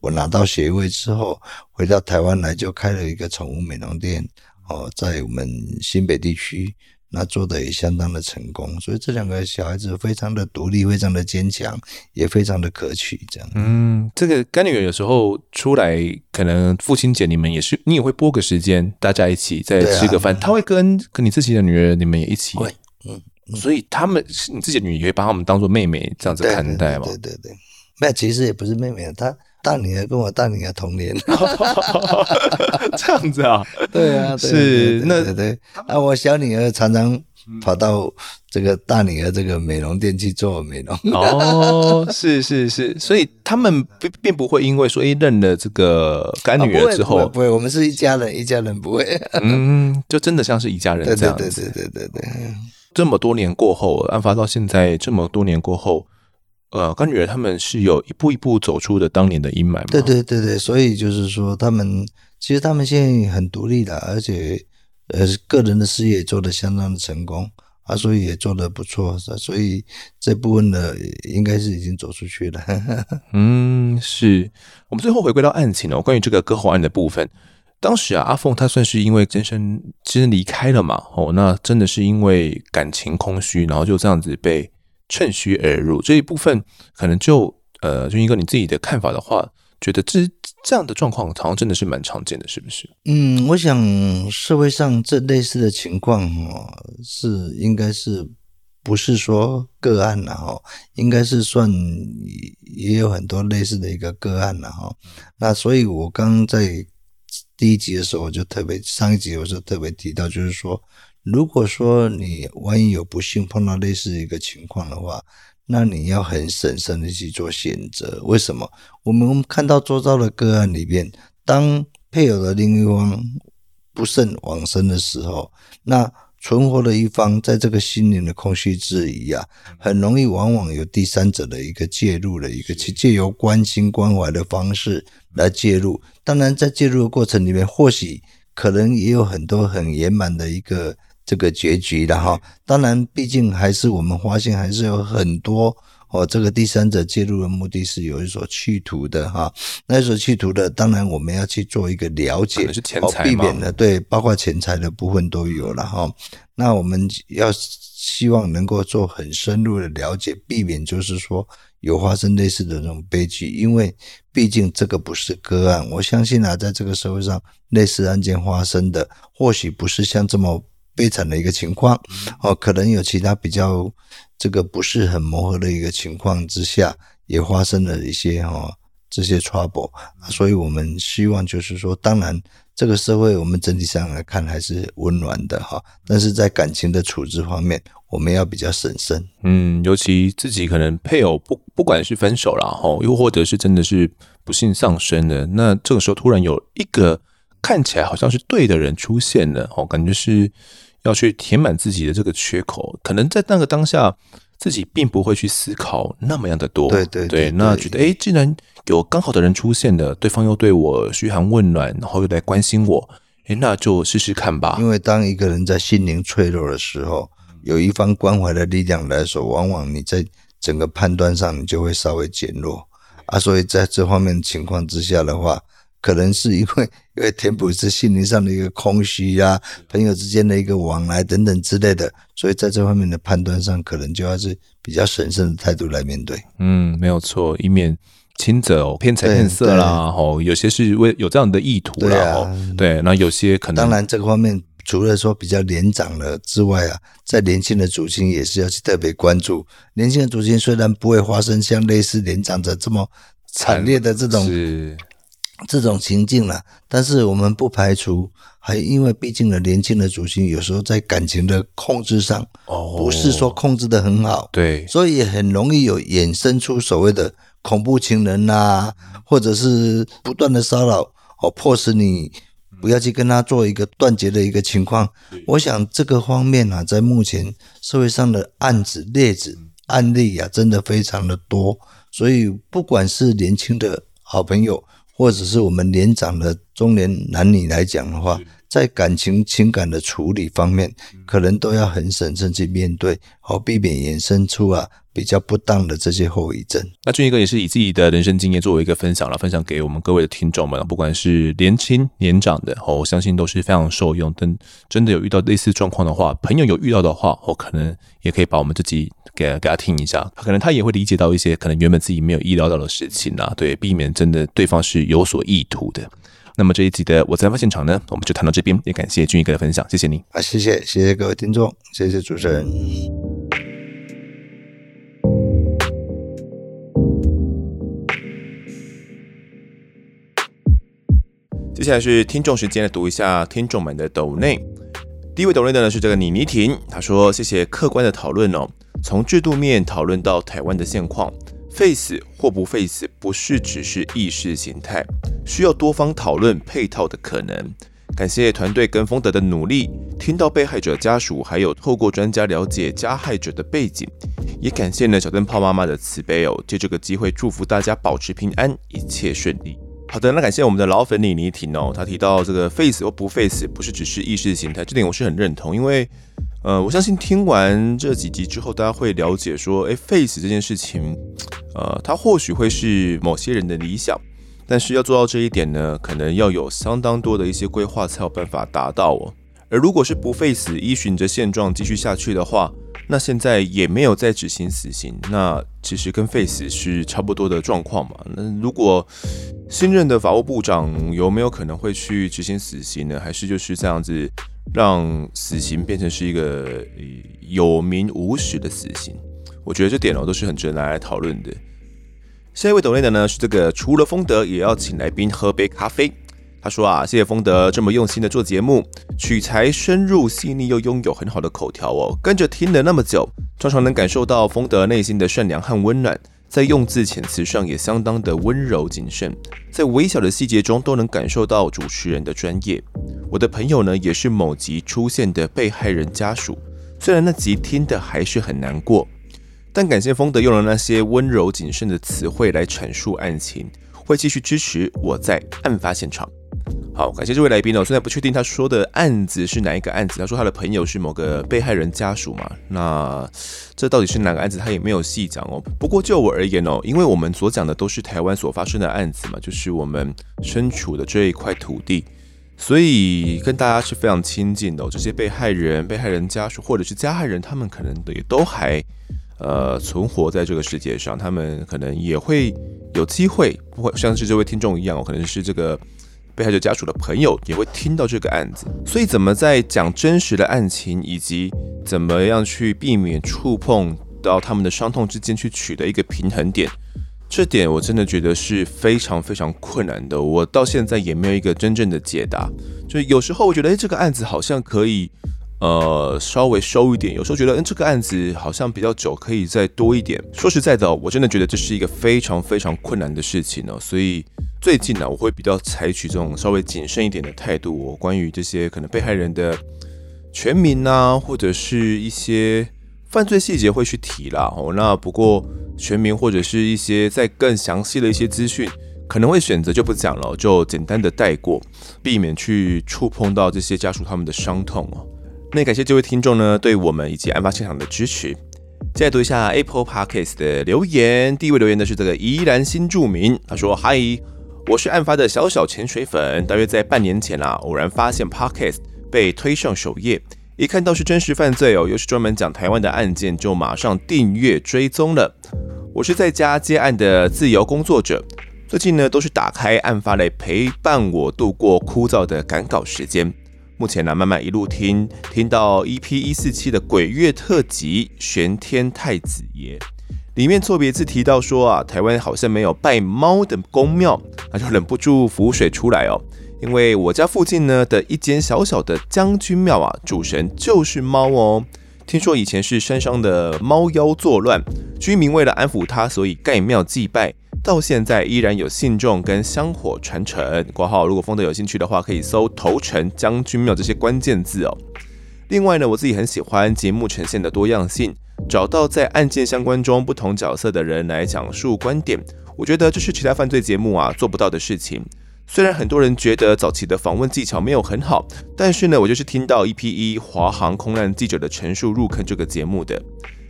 [SPEAKER 2] 我拿到学位之后，回到台湾来就开了一个宠物美容店，哦，在我们新北地区。那做的也相当的成功，所以这两个小孩子非常的独立，非常的坚强，也非常的可取。这样，
[SPEAKER 1] 嗯，这个干女儿有时候出来，可能父亲节你们也是，你也会拨个时间，大家一起再吃个饭。他、啊、会跟跟你自己的女儿，你们也一起。会，嗯，嗯，所以他们你自己的女儿也会把他们当做妹妹这样子看待吗？
[SPEAKER 2] 对对对，那其实也不是妹妹，她。大女儿跟我大女儿同年，这
[SPEAKER 1] 样子啊？
[SPEAKER 2] 对啊，对
[SPEAKER 1] 是那
[SPEAKER 2] 对对啊，我小女儿常常跑到这个大女儿这个美容店去做美容。
[SPEAKER 1] 哦，是是是，所以他们并并不会因为说一认了这个干女儿之后，
[SPEAKER 2] 不会，我们是一家人，一家人不会。
[SPEAKER 1] 嗯，就真的像是一家人这样子。
[SPEAKER 2] 对对对对对对。
[SPEAKER 1] 这么多年过后，案发到现在这么多年过后。呃，干女儿他们是有一步一步走出的当年的阴霾吗？
[SPEAKER 2] 对对对对，所以就是说，他们其实他们现在很独立的，而且呃，个人的事业做得相当的成功啊，所以也做得不错，所以这部分的，应该是已经走出去了。
[SPEAKER 1] 嗯，是我们最后回归到案情哦，关于这个割喉案的部分，当时啊，阿凤她算是因为先生先生离开了嘛，哦，那真的是因为感情空虚，然后就这样子被趁虚而入这一部分，可能就呃，就一个你自己的看法的话，觉得这这样的状况好像真的是蛮常见的，是不是？
[SPEAKER 2] 嗯，我想社会上这类似的情况哦，是应该是不是说个案了哈？应该是算也有很多类似的一个个案了哈。那所以我刚在第一集的时候，我就特别上一集我就特别提到，就是说，如果说你万一有不幸碰到类似一个情况的话。那你要很审慎的去做选择，为什么？我们看到周遭的个案里面，当配偶的另一方不慎往生的时候，那存活的一方在这个心灵的空虚之余啊，很容易往往有第三者的一个介入的一个去借由关心关怀的方式来介入。当然，在介入的过程里面，或许可能也有很多很圆满的一个。这个结局的哈，当然，毕竟还是我们发现还是有很多哦，这个第三者介入的目的是有一所企图的哈，那所企图的，当然我们要去做一个了解，哦，避免的对，包括钱财的部分都有了哈。那我们要希望能够做很深入的了解，避免就是说有发生类似的这种悲剧，因为毕竟这个不是个案。我相信啊，在这个社会上，类似案件发生的，或许不是像这么。悲惨的一个情况，哦，可能有其他比较这个不是很磨合的一个情况之下，也发生了一些哈这些 trouble，所以我们希望就是说，当然这个社会我们整体上来看还是温暖的哈，但是在感情的处置方面，我们要比较审慎。
[SPEAKER 1] 嗯，尤其自己可能配偶不不管是分手了哈，又或者是真的是不幸丧生的，那这个时候突然有一个看起来好像是对的人出现了，哦，感觉是。要去填满自己的这个缺口，可能在那个当下，自己并不会去思考那么样的多。
[SPEAKER 2] 对对对，
[SPEAKER 1] 对，那觉得哎，既然有刚好的人出现了，对方又对我嘘寒问暖，然后又来关心我，哎，那就试试看吧。
[SPEAKER 2] 因为当一个人在心灵脆弱的时候，有一方关怀的力量来说，往往你在整个判断上你就会稍微减弱啊。所以在这方面情况之下的话。可能是因为 因为填补是心灵上的一个空虚呀、啊，朋友之间的一个往来等等之类的，所以在这方面的判断上，可能就要是比较审慎的态度来面对。
[SPEAKER 1] 嗯，没有错，以免轻者哦骗财骗色啦，哦，有些是为有这样的意图啦，对，那有些可能
[SPEAKER 2] 当然这个方面除了说比较年长了之外啊，在年轻的族群也是要去特别关注。年轻的族群虽然不会发生像类似年长者这么惨烈的这种。是。这种情境了，但是我们不排除，还因为毕竟呢，年轻的族群有时候在感情的控制上，哦，不是说控制的很好，
[SPEAKER 1] 对，
[SPEAKER 2] 所以很容易有衍生出所谓的恐怖情人呐、啊，或者是不断的骚扰，哦，迫使你不要去跟他做一个断绝的一个情况。我想这个方面啊，在目前社会上的案子例子案例啊，真的非常的多，所以不管是年轻的好朋友。或者是我们年长的中年男女来讲的话，在感情情感的处理方面，可能都要很审慎去面对，好避免衍生出啊比较不当的这些后遗症。
[SPEAKER 1] 那俊逸哥也是以自己的人生经验作为一个分享了，分享给我们各位的听众们，不管是年轻年长的，我相信都是非常受用。等真的有遇到类似状况的话，朋友有遇到的话，我可能也可以把我们自己。给给他听一下，可能他也会理解到一些可能原本自己没有意料到的事情啊，对，避免真的对方是有所意图的。那么这一集的我在案发现场呢，我们就谈到这边，也感谢俊一哥的分享，谢谢你
[SPEAKER 2] 啊，谢谢谢谢各位听众，谢谢主持人。
[SPEAKER 1] 接下来是听众时间，来读一下听众们的抖内。第一位抖内的呢是这个倪妮婷，他说谢谢客观的讨论哦。从制度面讨论到台湾的现况，face 或不 face 不是只是意识形态，需要多方讨论配套的可能。感谢团队跟风德的努力，听到被害者家属，还有透过专家了解加害者的背景，也感谢呢小灯泡妈妈的慈悲哦。借这个机会祝福大家保持平安，一切顺利。好的，那感谢我们的老粉李妮婷哦，他提到这个 face 或不 face 不是只是意识形态，这点我是很认同，因为。呃，我相信听完这几集之后，大家会了解说，诶，Face 这件事情，呃，它或许会是某些人的理想，但是要做到这一点呢，可能要有相当多的一些规划才有办法达到哦。而如果是不废死依循着现状继续下去的话，那现在也没有在执行死刑，那其实跟废死是差不多的状况嘛。那如果新任的法务部长有没有可能会去执行死刑呢？还是就是这样子让死刑变成是一个有名无实的死刑？我觉得这点哦都是很值得拿来讨论的。下一位懂内的呢是这个，除了丰德也要请来宾喝杯咖啡。他说啊，谢谢丰德这么用心的做节目，取材深入细腻，又拥有很好的口条哦。跟着听了那么久，常常能感受到丰德内心的善良和温暖，在用字遣词上也相当的温柔谨慎，在微小的细节中都能感受到主持人的专业。我的朋友呢，也是某集出现的被害人家属，虽然那集听的还是很难过，但感谢丰德用了那些温柔谨慎的词汇来阐述案情，会继续支持我在案发现场。好，感谢这位来宾哦。虽然不确定他说的案子是哪一个案子，他说他的朋友是某个被害人家属嘛，那这到底是哪个案子，他也没有细讲哦。不过就我而言哦，因为我们所讲的都是台湾所发生的案子嘛，就是我们身处的这一块土地，所以跟大家是非常亲近的哦。这些被害人、被害人家属或者是加害人，他们可能也都还呃存活在这个世界上，他们可能也会有机会，不会像是这位听众一样哦，可能是这个。被害者家属的朋友也会听到这个案子，所以怎么在讲真实的案情，以及怎么样去避免触碰到他们的伤痛之间去取得一个平衡点，这点我真的觉得是非常非常困难的。我到现在也没有一个真正的解答。就有时候我觉得，哎，这个案子好像可以，呃，稍微收一点；有时候觉得，嗯，这个案子好像比较久，可以再多一点。说实在的，我真的觉得这是一个非常非常困难的事情呢，所以。最近呢、我会比较采取这种稍微谨慎一点的态度。我关于这些可能被害人的全名啊，或者是一些犯罪细节会去提啦。哦，那不过全名或者是一些再更详细的一些资讯，可能会选择就不讲了，就简单的带过，避免去触碰到这些家属他们的伤痛哦。那感谢这位听众呢，对我们以及案发现场的支持。接下来读一下 Apple Podcast 的留言。第一位留言的是这个宜兰新住民，他说：“嗨。”我是案发的小小潜水粉，大约在半年前啊，偶然发现 Podcast 被推上首页，一看到是真实犯罪哦，又是专门讲台湾的案件，就马上订阅追踪了。我是在家接案的自由工作者，最近呢都是打开案发来陪伴我度过枯燥的赶稿时间。目前呢慢慢一路听，听到 EP 一四七的鬼月特辑玄天太子爷。里面错别字提到说啊，台湾好像没有拜猫的宫庙，那就忍不住浮水出来哦。因为我家附近呢的一间小小的将军庙啊，主神就是猫哦。听说以前是山上的猫妖作乱，居民为了安抚它，所以盖庙祭拜，到现在依然有信众跟香火传承。括号，如果丰德有兴趣的话，可以搜头城将军庙这些关键字哦。另外呢，我自己很喜欢节目呈现的多样性。找到在案件相关中不同角色的人来讲述观点，我觉得这是其他犯罪节目啊做不到的事情。虽然很多人觉得早期的访问技巧没有很好，但是呢，我就是听到 EP 一华航空难记者的陈述入坑这个节目的。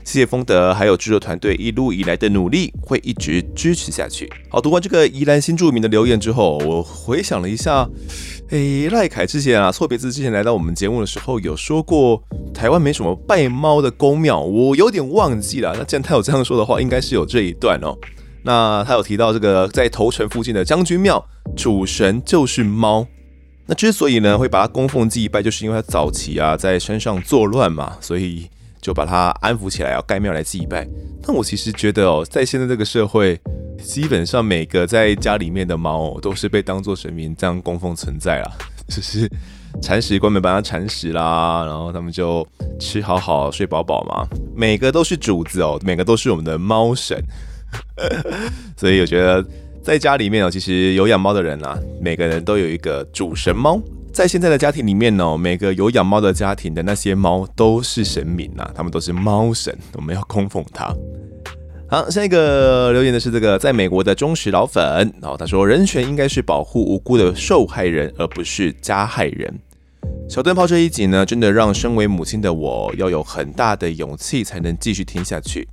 [SPEAKER 1] 谢谢丰德还有制作团队一路以来的努力，会一直支持下去。好，读完这个宜兰新住民的留言之后，我回想了一下，诶，赖凯之前啊，错别字之前来到我们节目的时候有说过台湾没什么拜猫的宫庙，我有点忘记了。那既然他有这样说的话，应该是有这一段哦。那他有提到这个在头城附近的将军庙，主神就是猫。那之所以呢会把它供奉祭拜，就是因为他早期啊在山上作乱嘛，所以。就把它安抚起来，要盖庙来祭拜。但我其实觉得哦，在现在这个社会，基本上每个在家里面的猫都是被当作神明这样供奉存在啦。就是铲屎官们帮它铲屎啦，然后他们就吃好好睡饱饱嘛。每个都是主子哦，每个都是我们的猫神。所以我觉得在家里面哦，其实有养猫的人啊，每个人都有一个主神猫。在现在的家庭里面呢，每个有养猫的家庭的那些猫都是神明呐，他们都是猫神，我们要供奉它。好，下一个留言的是这个在美国的忠实老粉，然后他说人权应该是保护无辜的受害人，而不是加害人。小灯泡这一集呢，真的让身为母亲的我要有很大的勇气才能继续听下去。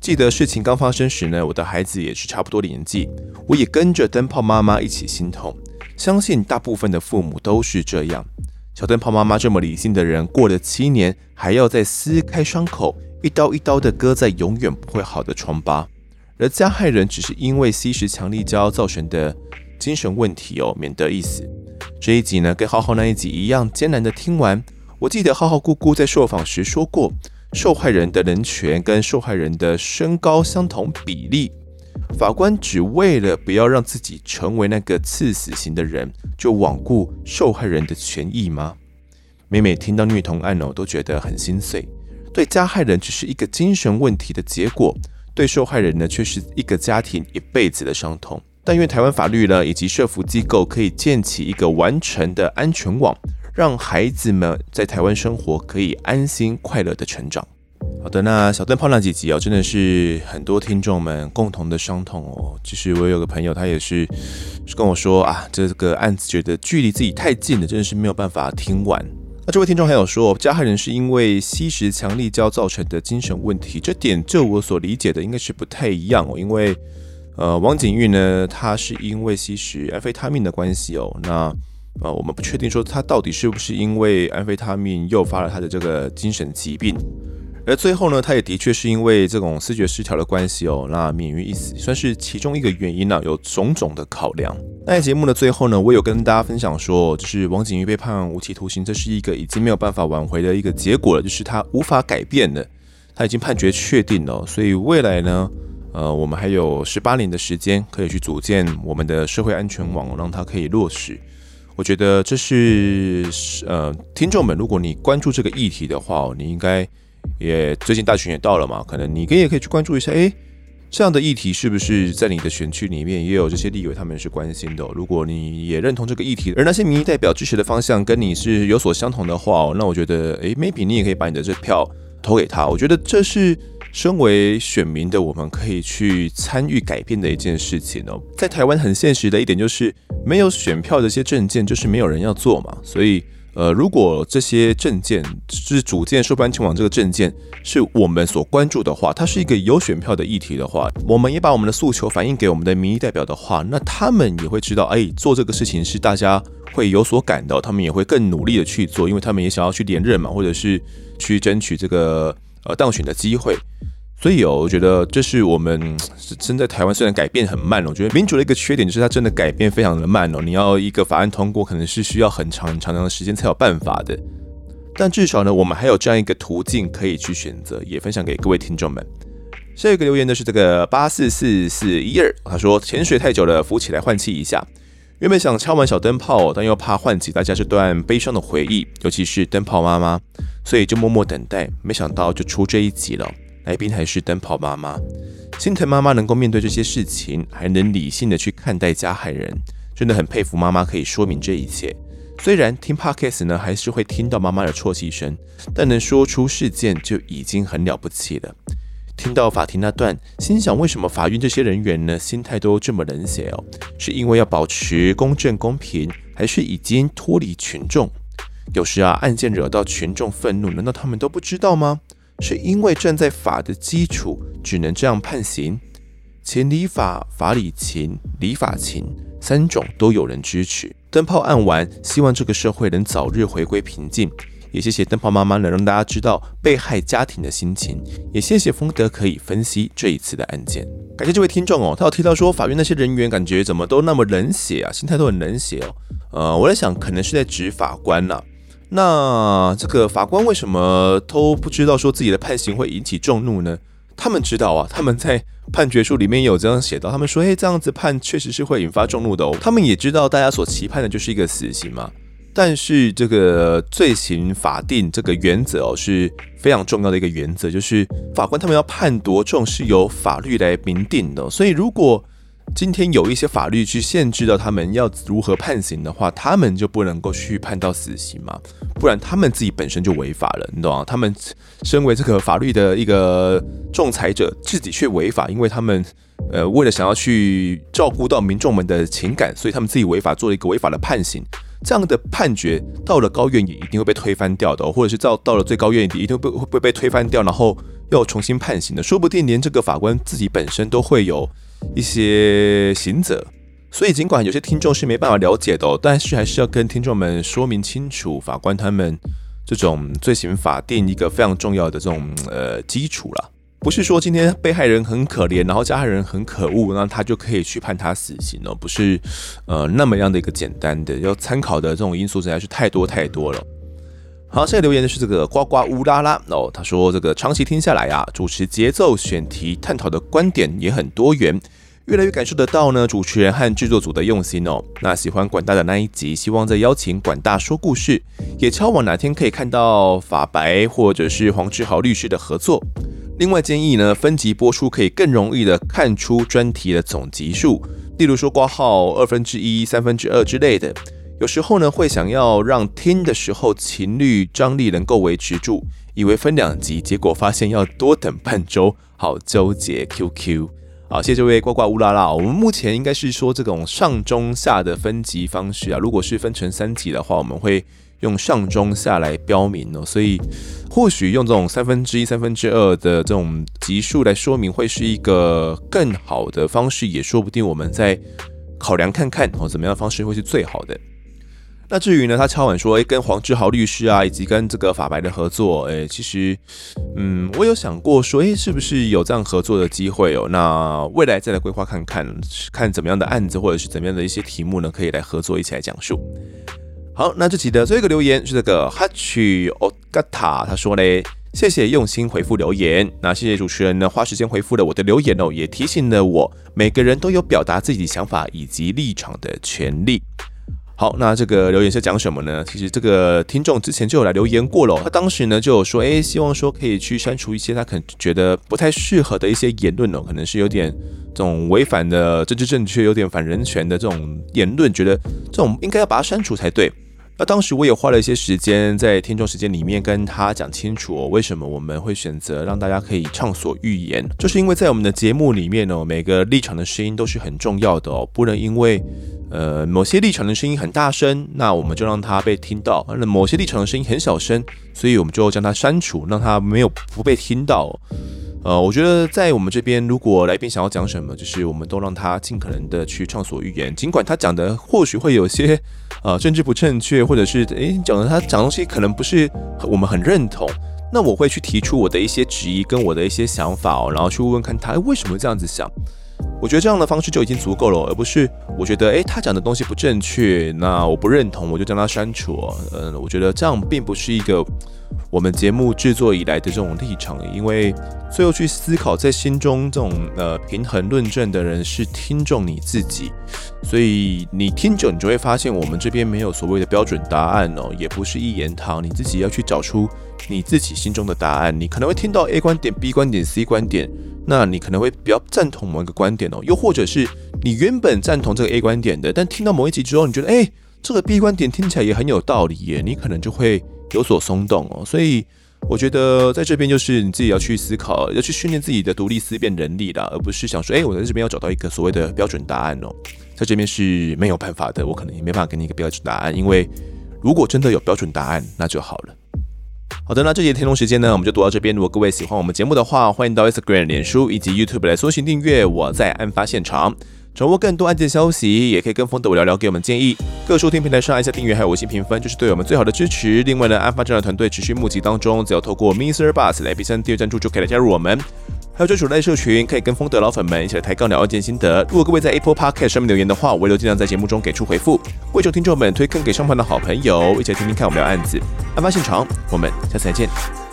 [SPEAKER 1] 记得事情刚发生时呢，我的孩子也是差不多的年纪，我也跟着灯泡妈妈一起心痛。相信大部分的父母都是这样。小灯泡妈妈这么理性的人，过了七年还要再撕开伤口，一刀一刀的割在永远不会好的疮疤。而加害人只是因为吸食强力胶造成的精神问题哦，免得一死。这一集呢，跟浩浩那一集一样艰难的听完。我记得浩浩姑姑在受访时说过，受害人的人权跟受害人的身高相同比例。法官只为了不要让自己成为那个赐死刑的人，就罔顾受害人的权益吗？每每听到虐童案哦，都觉得很心碎。对加害人只是一个精神问题的结果，对受害人呢，却是一个家庭一辈子的伤痛。但愿台湾法律呢，以及社福机构可以建起一个完全的安全网，让孩子们在台湾生活可以安心快乐的成长。好的，那小灯泡那几集哦，真的是很多听众们共同的伤痛哦。其实我有个朋友，他也是跟我说啊，这个案子觉得距离自己太近了，真的是没有办法听完。那这位听众还有说，加害人是因为吸食强力胶造成的精神问题，这点就我所理解的应该是不太一样哦，因为。呃，王景玉呢，他是因为吸食安非他命的关系哦。那呃，我们不确定说他到底是不是因为安非他命诱发了他的这个精神疾病。而最后呢，他也的确是因为这种思觉失调的关系哦，那免于一死，算是其中一个原因呢、有种种的考量。那在节目的最后呢，我有跟大家分享说，就是王景玉被判无期徒刑，这是一个已经没有办法挽回的一个结果了，就是他无法改变的，他已经判决确定了，所以未来呢。呃，我们还有十八年的时间可以去组建我们的社会安全网，让它可以落实。我觉得这是呃，听众们，如果你关注这个议题的话，你应该也最近大选也到了嘛，可能你可以也可以去关注一下，诶，这样的议题是不是在你的选区里面也有这些立委他们是关心的？如果你也认同这个议题，而那些民意代表支持的方向跟你是有所相同的话，那我觉得，诶，maybe 你也可以把你的这票投给他。我觉得这是。身为选民的我们，可以去参与改变的一件事情哦。在台湾很现实的一点就是，没有选票的这些证件，就是没有人要做嘛。所以，呃，如果这些证件，是组建收班前往这个证件，是我们所关注的话，它是一个有选票的议题的话，我们也把我们的诉求反映给我们的民意代表的话，那他们也会知道，哎，做这个事情是大家会有所感的，他们也会更努力的去做，因为他们也想要去连任嘛，或者是去争取这个。呃，当选的机会，所以哦，我觉得这是我们 身在台湾，虽然改变很慢，我觉得民主的一个缺点就是它真的改变非常的慢哦。你要一个法案通过，可能是需要很长很长的时间才有办法的。但至少呢，我们还有这样一个途径可以去选择，也分享给各位听众们。下一个留言的是这个八四四四一二，他说潜水太久了，浮起来换气一下。原本想敲完小灯泡，但又怕唤起大家这段悲伤的回忆，尤其是灯泡妈妈。所以就默默等待，没想到就出这一集了。来宾还是灯泡妈妈，心疼妈妈能够面对这些事情，还能理性的去看待加害人，真的很佩服妈妈可以说明这一切。虽然听 Podcast 呢，还是会听到妈妈的啜泣声，但能说出事件就已经很了不起了。听到法庭那段，心想为什么法院这些人员呢，心态都这么冷血哦？是因为要保持公正公平，还是已经脱离群众？有时啊，案件惹到群众愤怒，难道他们都不知道吗？是因为站在法的基础，只能这样判刑。情理法，法理情，理法情，三种都有人支持。灯泡案完，希望这个社会能早日回归平静。也谢谢灯泡妈妈能让大家知道被害家庭的心情。也谢谢丰德可以分析这一次的案件。感谢这位听众哦，他有提到说法院那些人员感觉怎么都那么冷血啊，心态都很冷血哦。呃，我在想，可能是在指法官呐、啊。那这个法官为什么都不知道说自己的判刑会引起众怒呢？他们知道啊，他们在判决书里面有这样写到，他们说，诶，这样子判确实是会引发众怒的哦。他们也知道大家所期盼的就是一个死刑嘛，但是这个罪刑法定这个原则哦是非常重要的一个原则，就是法官他们要判多重是由法律来明定的，所以如果今天有一些法律去限制到他们要如何判刑的话，他们就不能够去判到死刑嘛，不然他们自己本身就违法了，你懂吗？他们身为这个法律的一个仲裁者，自己却违法，因为他们呃为了想要去照顾到民众们的情感，所以他们自己违法做了一个违法的判刑。这样的判决到了高院也一定会被推翻掉的，或者是到到了最高院也一定会会被推翻掉，然后又重新判刑的，说不定连这个法官自己本身都会有一些刑责。所以尽管有些听众是没办法了解的，但是还是要跟听众们说明清楚，法官他们这种罪行法定一个非常重要的这种呃基础了。不是说今天被害人很可怜，然后加害人很可恶，那他就可以去判他死刑哦，不是呃那么样的一个简单的，要参考的这种因素实在是太多太多了。好，现在留言的是这个呱呱乌拉拉哦，他说这个长期听下来啊，主持节奏、选题、探讨的观点也很多元，越来越感受得到呢主持人和制作组的用心哦。那喜欢管大的那一集，希望再邀请管大说故事，也敲碗哪天可以看到法白或者是黄志豪律师的合作。另外建议呢，分集播出可以更容易的看出专题的总集数，例如说挂号二分之一、三分之二之类的。有时候呢，会想要让听的时候情绪张力能够维持住，以为分两集，结果发现要多等半周，好纠结。QQ，好，谢谢这位呱呱乌拉拉。我们目前应该是说这种上中下的分级方式啊，如果是分成三级的话，我们会。用上中下来标明哦，所以或许用这种三分之一、三分之二的这种级数来说明，会是一个更好的方式，也说不定。我们在考量看看哦，怎么样方式会是最好的。那至于呢，他敲碗说，诶，跟黄志豪律师啊，以及跟这个法白的合作，诶，其实，嗯，我有想过说，诶，是不是有这样合作的机会哦？那未来再来规划看看，看怎么样的案子或者是怎么样的一些题目呢，可以来合作一起来讲述。好，那这期的最后一个留言是这个哈曲奥嘎塔，他说嘞，谢谢用心回复留言，那谢谢主持人呢花时间回复了我的留言哦，也提醒了我，每个人都有表达自己想法以及立场的权利。好，那这个留言是讲什么呢？其实这个听众之前就有来留言过了，他当时呢就有说，诶，希望说可以去删除一些他可能觉得不太适合的一些言论哦，可能是有点这种违反的政治正确，有点反人权的这种言论，觉得这种应该要把它删除才对。那当时我也花了一些时间在听众时间里面跟他讲清楚哦，为什么我们会选择让大家可以畅所欲言，就是因为在我们的节目里面哦，每个立场的声音都是很重要的哦，不能因为呃某些立场的声音很大声，那我们就让它被听到；那某些立场的声音很小声，所以我们就将它删除，让它没有不被听到。呃，我觉得在我们这边，如果来宾想要讲什么，就是我们都让他尽可能的去畅所欲言，尽管他讲的或许会有些呃政治不正确，或者是诶讲的他讲东西可能不是我们很认同，那我会去提出我的一些质疑跟我的一些想法哦，然后去问问看他为什么这样子想。我觉得这样的方式就已经足够了，而不是我觉得诶他讲的东西不正确，那我不认同，我就将他删除。嗯，我觉得这样并不是一个。我们节目制作以来的这种立场，因为最后去思考在心中这种呃平衡论证的人是听众你自己，所以你听久，你就会发现我们这边没有所谓的标准答案哦，也不是一言堂，你自己要去找出你自己心中的答案。你可能会听到 A 观点、B 观点、C 观点，那你可能会比较赞同某一个观点哦，又或者是你原本赞同这个 A 观点的，但听到某一集之后，你觉得诶，这个 B 观点听起来也很有道理耶，你可能就会。有所松动哦，所以我觉得在这边就是你自己要去思考，要去训练自己的独立思辨能力啦，而不是想说，哎，我在这边要找到一个所谓的标准答案哦，在这边是没有办法的，我可能也没办法给你一个标准答案，因为如果真的有标准答案，那就好了。好的，那这节天龙时间呢，我们就读到这边。如果各位喜欢我们节目的话，欢迎到 Instagram、脸书以及 YouTube 来搜寻订阅。我在案发现场。掌握更多案件消息，也可以跟风的我聊聊，给我们建议。各收听平台上按下订阅，还有五星评分，就是对我们最好的支持。另外呢，案发侦查团队持续募集当中，只要透过 Mister Bus 来币第二赞助，就可以来加入我们。还有专属赖社群，可以跟风的老粉们一起来抬杠聊案件心得。如果各位在 Apple Podcast 上面留言的话，我会尽量在节目中给出回复。为求听众们推坑给上方的好朋友，一起来听听看我们聊案子。案发现场，我们下次再见。